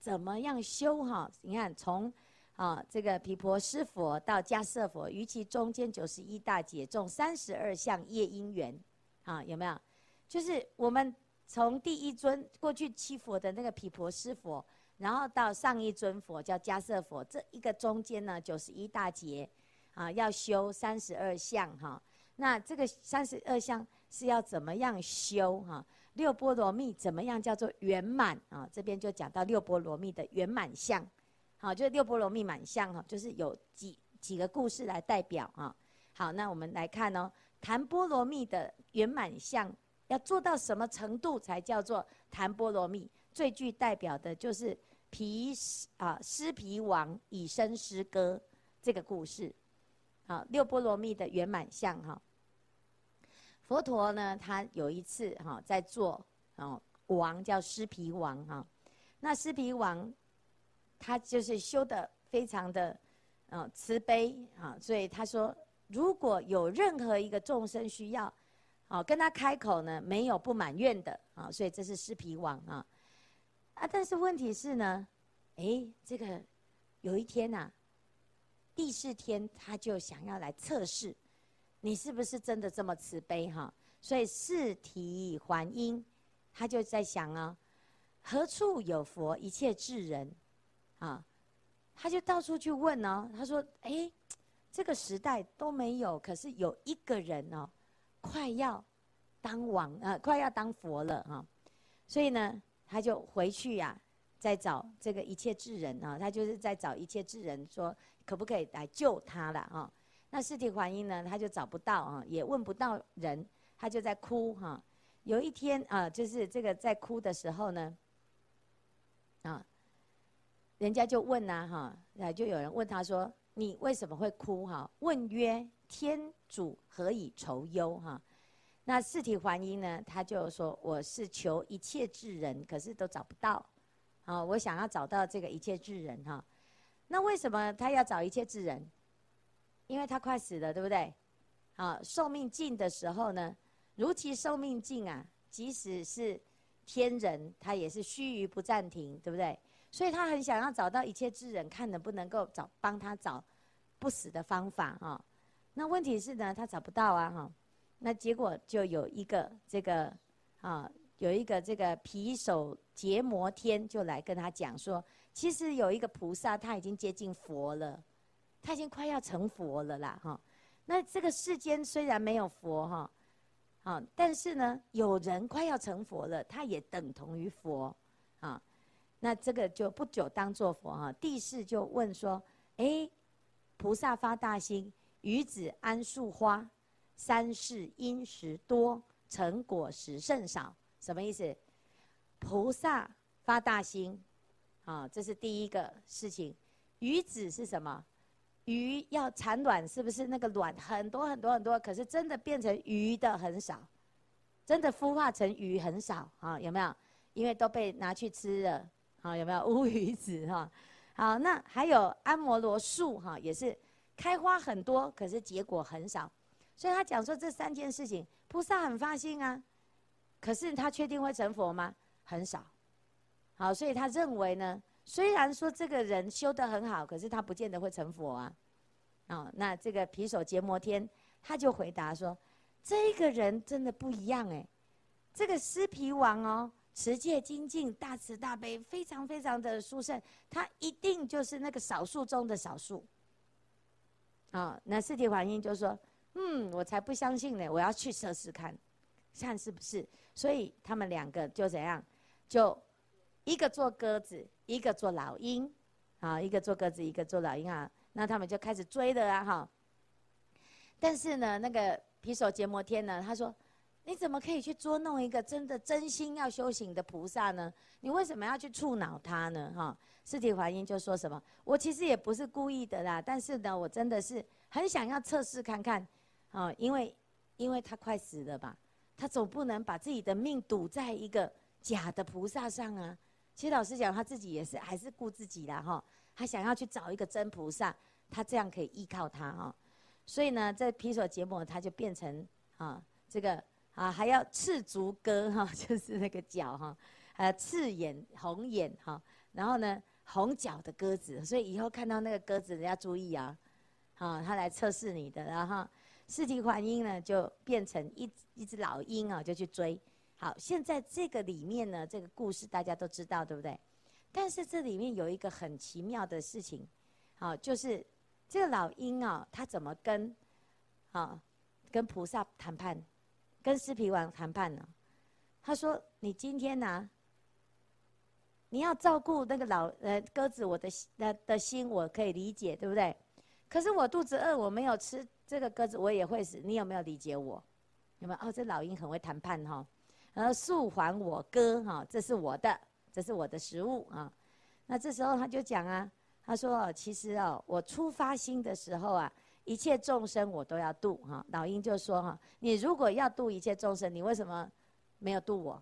怎么样修哈？你看从啊这个毗婆尸佛到迦叶佛，于其中间九十一大劫，中三十二相业因缘，啊有没有？就是我们从第一尊过去七佛的那个毗婆尸佛，然后到上一尊佛叫迦叶佛，这一个中间呢九十一大劫，啊要修三十二相哈。那这个三十二相是要怎么样修哈？六波罗蜜怎么样叫做圆满啊？这边就讲到六波罗蜜的圆满相，好，就是六波罗蜜满相哈，就是有几几个故事来代表啊。好，那我们来看哦，谈波罗蜜的圆满相要做到什么程度才叫做谈波罗蜜？最具代表的就是皮啊尸毗王以身诗歌这个故事，好，六波罗蜜的圆满相哈。佛陀呢，他有一次哈在做哦王叫尸毗王哈，那尸毗王他就是修的非常的嗯慈悲啊，所以他说如果有任何一个众生需要，哦跟他开口呢，没有不满愿的啊，所以这是尸毗王啊啊，但是问题是呢，哎这个有一天呐、啊，帝释天他就想要来测试。你是不是真的这么慈悲哈？所以四体还因，他就在想啊，何处有佛一切智人，啊，他就到处去问哦。他说：哎，这个时代都没有，可是有一个人哦，快要当王啊，快要当佛了哈。所以呢，他就回去呀，再找这个一切智人啊，他就是在找一切智人，说可不可以来救他了啊？那释提桓因呢，他就找不到啊，也问不到人，他就在哭哈。有一天啊，就是这个在哭的时候呢，啊，人家就问呐哈，就有人问他说：“你为什么会哭哈？”问曰：“天主何以愁忧哈？”那四体还因呢，他就说：“我是求一切智人，可是都找不到。啊，我想要找到这个一切智人哈。那为什么他要找一切智人？”因为他快死了，对不对？好，寿命尽的时候呢，如其寿命尽啊，即使是天人，他也是须臾不暂停，对不对？所以他很想要找到一切智人，看能不能够找帮他找不死的方法啊。那问题是呢，他找不到啊哈。那结果就有一个这个啊，有一个这个皮首羯摩天就来跟他讲说，其实有一个菩萨他已经接近佛了。他已经快要成佛了啦，哈。那这个世间虽然没有佛，哈，啊，但是呢，有人快要成佛了，他也等同于佛，啊。那这个就不久当作佛，哈。帝释就问说：哎，菩萨发大心，于子安树花，三世因时多，成果时甚少，什么意思？菩萨发大心，啊，这是第一个事情。于子是什么？鱼要产卵，是不是那个卵很多很多很多？可是真的变成鱼的很少，真的孵化成鱼很少啊？有没有？因为都被拿去吃了啊？有没有乌鱼子哈？好，那还有安摩罗树哈，也是开花很多，可是结果很少。所以他讲说这三件事情，菩萨很发心啊，可是他确定会成佛吗？很少。好，所以他认为呢。虽然说这个人修得很好，可是他不见得会成佛啊。哦，那这个皮手结摩天他就回答说：“这个人真的不一样哎，这个尸皮王哦，持戒精进，大慈大悲，非常非常的殊胜，他一定就是那个少数中的少数。”啊，那释提桓因就说：“嗯，我才不相信呢，我要去试试看，看是不是。”所以他们两个就怎样，就一个做鸽子。一个做老鹰，啊，一个做鸽子，一个做老鹰啊，那他们就开始追了啊，哈。但是呢，那个皮手结摩天呢，他说：“你怎么可以去捉弄一个真的真心要修行的菩萨呢？你为什么要去触恼他呢？”哈，释提桓因就说什么：“我其实也不是故意的啦，但是呢，我真的是很想要测试看看，啊，因为因为他快死了吧，他总不能把自己的命赌在一个假的菩萨上啊。”其实老实讲，他自己也是还是顾自己啦哈。他想要去找一个真菩萨，他这样可以依靠他哈。所以呢，在皮索节目他就变成啊这个啊还要赤足鸽哈，就是那个脚哈，呃，赤眼、红眼哈，然后呢，红脚的鸽子，所以以后看到那个鸽子，人家注意啊，啊，他来测试你的，然后四蹄环鹰呢，就变成一一只老鹰啊，就去追。好，现在这个里面呢，这个故事大家都知道，对不对？但是这里面有一个很奇妙的事情，好，就是这个老鹰啊，他怎么跟啊跟菩萨谈判，跟狮皮王谈判呢？他说：“你今天呢、？”你要照顾那个老呃鸽子，我的的的心我可以理解，对不对？可是我肚子饿，我没有吃这个鸽子，我也会死。你有没有理解我？有没有？哦，这老鹰很会谈判哈。然后速还我鸽哈，这是我的，这是我的食物啊。那这时候他就讲啊，他说，其实哦，我出发心的时候啊，一切众生我都要度哈。老鹰就说哈，你如果要度一切众生，你为什么没有度我？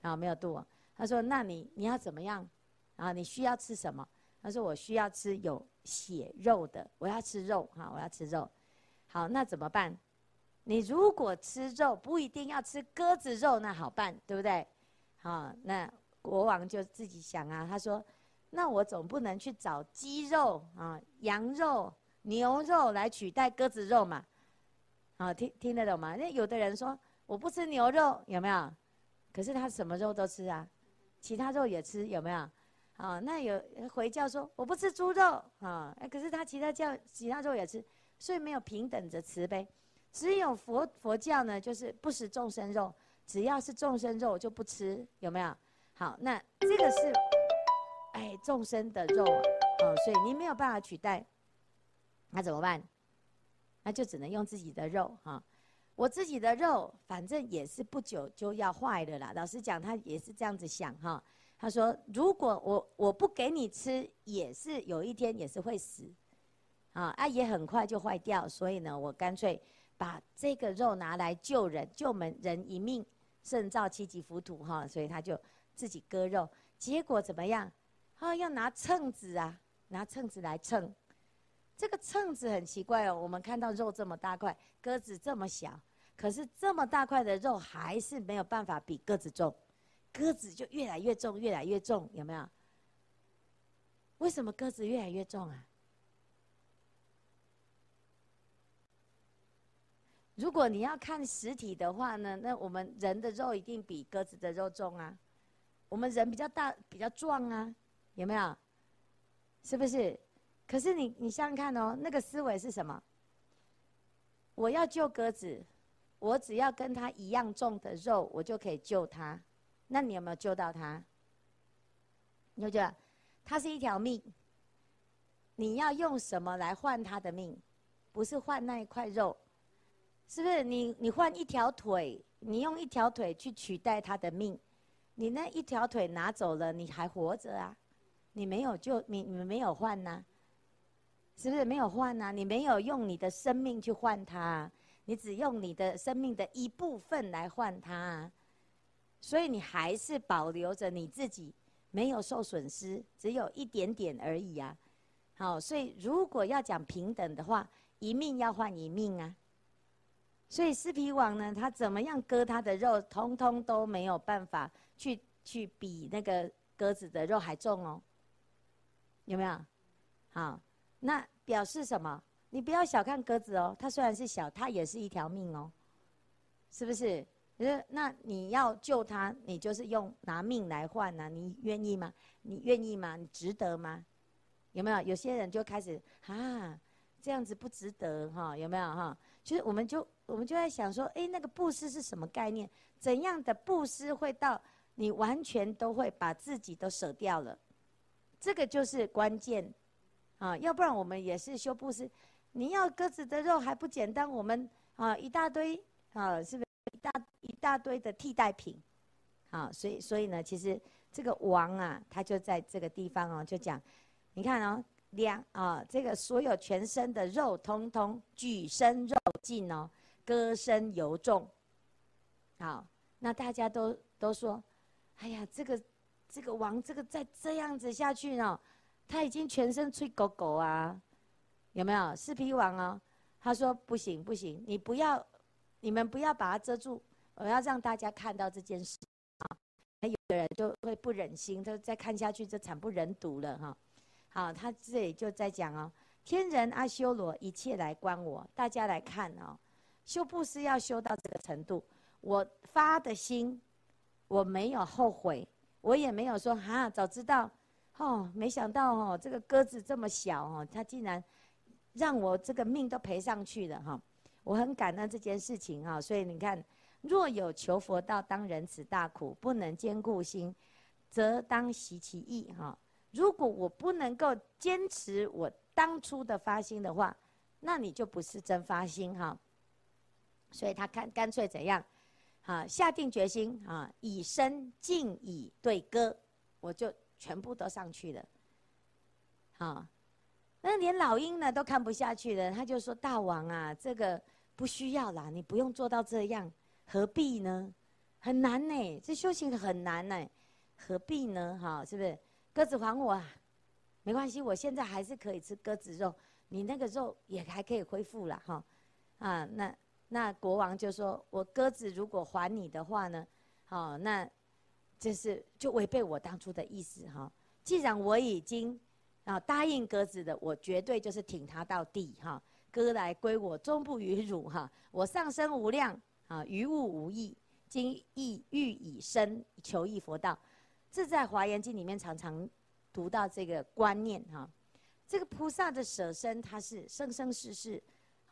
啊，没有度我。他说：“那你你要怎么样？啊，你需要吃什么？”他说：“我需要吃有血肉的，我要吃肉哈，我要吃肉。”好，那怎么办？你如果吃肉不一定要吃鸽子肉，那好办，对不对？好，那国王就自己想啊，他说：“那我总不能去找鸡肉啊、羊肉、牛肉来取代鸽子肉嘛？”好，听听得懂吗？那有的人说我不吃牛肉，有没有？可是他什么肉都吃啊。其他肉也吃有没有？啊，那有回教说我不吃猪肉啊，可是他其他教其他肉也吃，所以没有平等的慈悲。只有佛佛教呢，就是不食众生肉，只要是众生肉就不吃，有没有？好，那这个是哎众生的肉啊，哦，所以你没有办法取代，那怎么办？那就只能用自己的肉哈。我自己的肉，反正也是不久就要坏的啦。老实讲，他也是这样子想哈。他说：“如果我我不给你吃，也是有一天也是会死，啊啊，也很快就坏掉。所以呢，我干脆把这个肉拿来救人，救门人一命，胜造七级浮屠哈。所以他就自己割肉，结果怎么样？啊，要拿秤子啊，拿秤子来称。”这个秤子很奇怪哦，我们看到肉这么大块，鸽子这么小，可是这么大块的肉还是没有办法比鸽子重，鸽子就越来越重，越来越重，有没有？为什么鸽子越来越重啊？如果你要看实体的话呢，那我们人的肉一定比鸽子的肉重啊，我们人比较大，比较壮啊，有没有？是不是？可是你，你想想看哦，那个思维是什么？我要救鸽子，我只要跟它一样重的肉，我就可以救它。那你有没有救到它？你就觉得它是一条命，你要用什么来换它的命？不是换那一块肉，是不是？你你换一条腿，你用一条腿去取代它的命，你那一条腿拿走了，你还活着啊？你没有就，你你们没有换呐？是不是没有换啊？你没有用你的生命去换它，你只用你的生命的一部分来换它，所以你还是保留着你自己，没有受损失，只有一点点而已啊。好，所以如果要讲平等的话，一命要换一命啊。所以狮皮王呢，他怎么样割他的肉，通通都没有办法去去比那个鸽子的肉还重哦。有没有？好。那表示什么？你不要小看鸽子哦，它虽然是小，它也是一条命哦，是不是？那你要救它，你就是用拿命来换呐，你愿意吗？你愿意吗？你值得吗？有没有？有些人就开始啊，这样子不值得哈？有没有哈？就是我们就我们就在想说，哎，那个布施是什么概念？怎样的布施会到你完全都会把自己都舍掉了？这个就是关键。啊，要不然我们也是修布施。你要鸽子的肉还不简单，我们啊一大堆啊，是不是一大一大堆的替代品？啊，所以所以呢，其实这个王啊，他就在这个地方哦，就讲，你看哦，两啊，这个所有全身的肉，通通举身肉尽哦，鸽身犹重。好，那大家都都说，哎呀，这个这个王，这个再这样子下去呢？他已经全身吹狗狗啊，有没有？四皮王哦，他说不行不行，你不要，你们不要把它遮住，我要让大家看到这件事啊。有的人就会不忍心，就再看下去就惨不忍睹了哈。好，他这里就在讲哦，天人阿修罗一切来观我，大家来看哦，修布施要修到这个程度，我发的心，我没有后悔，我也没有说哈，早知道，哦，没想到哦，这个鸽子这么小哦，它竟然让我这个命都赔上去了哈，我很感恩这件事情哈，所以你看。若有求佛道，当忍此大苦，不能坚固心，则当习其意。哈，如果我不能够坚持我当初的发心的话，那你就不是真发心哈。所以他看干脆怎样，啊，下定决心啊，以身敬以对鸽，我就全部都上去了。好，那连老鹰呢都看不下去了，他就说：“大王啊，这个不需要啦，你不用做到这样。”何必呢？很难呢，这修行很难呢，何必呢？哈，是不是？鸽子还我啊，没关系，我现在还是可以吃鸽子肉，你那个肉也还可以恢复了哈。啊，那那国王就说，我鸽子如果还你的话呢，好，那这是就违背我当初的意思哈。既然我已经啊答应鸽子的，我绝对就是挺他到底哈。鸽来归我，终不与辱哈。我上生无量。啊，于物无益，今亦欲以身求益佛道，这在《华严经》里面常常读到这个观念哈。这个菩萨的舍身，他是生生世世，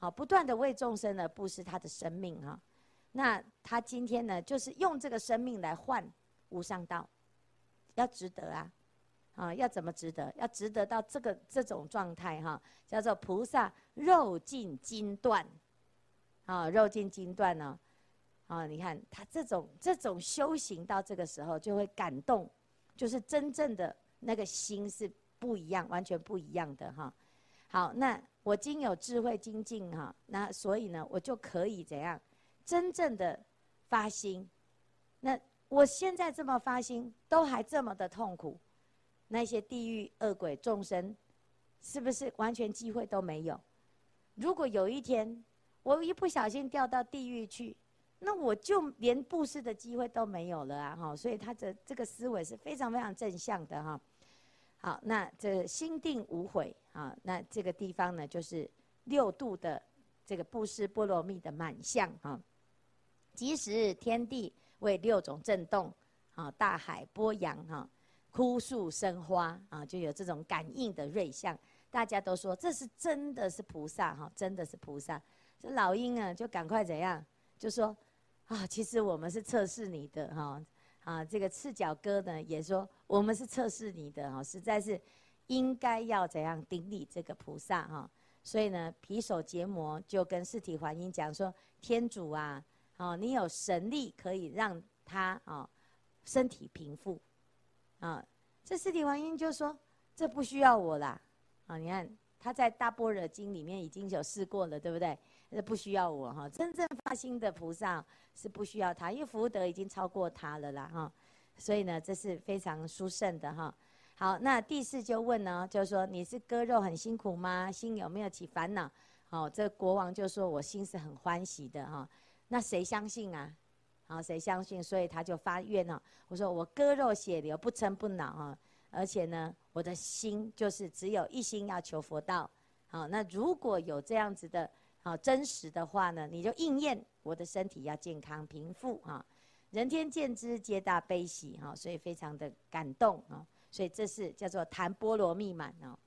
好不断的为众生呢布施他的生命哈。那他今天呢，就是用这个生命来换无上道，要值得啊，啊，要怎么值得？要值得到这个这种状态哈，叫做菩萨肉尽筋断，啊，肉尽筋断呢。啊，你看他这种这种修行到这个时候就会感动，就是真正的那个心是不一样，完全不一样的哈。好，那我今有智慧精进哈，那所以呢，我就可以怎样真正的发心。那我现在这么发心，都还这么的痛苦，那些地狱恶鬼众生，是不是完全机会都没有？如果有一天我一不小心掉到地狱去，那我就连布施的机会都没有了啊！哈，所以他的这个思维是非常非常正向的哈。好，那这心定无悔啊，那这个地方呢，就是六度的这个布施波罗蜜的满相啊。即使天地为六种震动啊，大海波扬哈，枯树生花啊，就有这种感应的瑞相。大家都说这是真的是菩萨哈，真的是菩萨。这老鹰啊，就赶快怎样，就说。啊，其实我们是测试你的哈，啊，这个赤脚哥呢也说我们是测试你的哈，实在是应该要怎样顶礼这个菩萨哈，所以呢，皮首羯摩就跟释提桓因讲说，天主啊，哦，你有神力可以让他啊身体平复，啊，这释提桓因就说这不需要我啦，啊，你看他在大般若经里面已经有试过了，对不对？这不需要我哈，真正发心的菩萨是不需要他，因为福德已经超过他了啦哈，所以呢，这是非常殊胜的哈。好，那第四就问呢，就是说你是割肉很辛苦吗？心有没有起烦恼？好，这国王就说我心是很欢喜的哈。那谁相信啊？好，谁相信？所以他就发愿了。我说我割肉血流不嗔不恼哈，而且呢，我的心就是只有一心要求佛道。好，那如果有这样子的。好，真实的话呢，你就应验我的身体要健康平复啊，人天见之皆大悲喜哈，所以非常的感动啊，所以这是叫做谈波罗蜜满啊。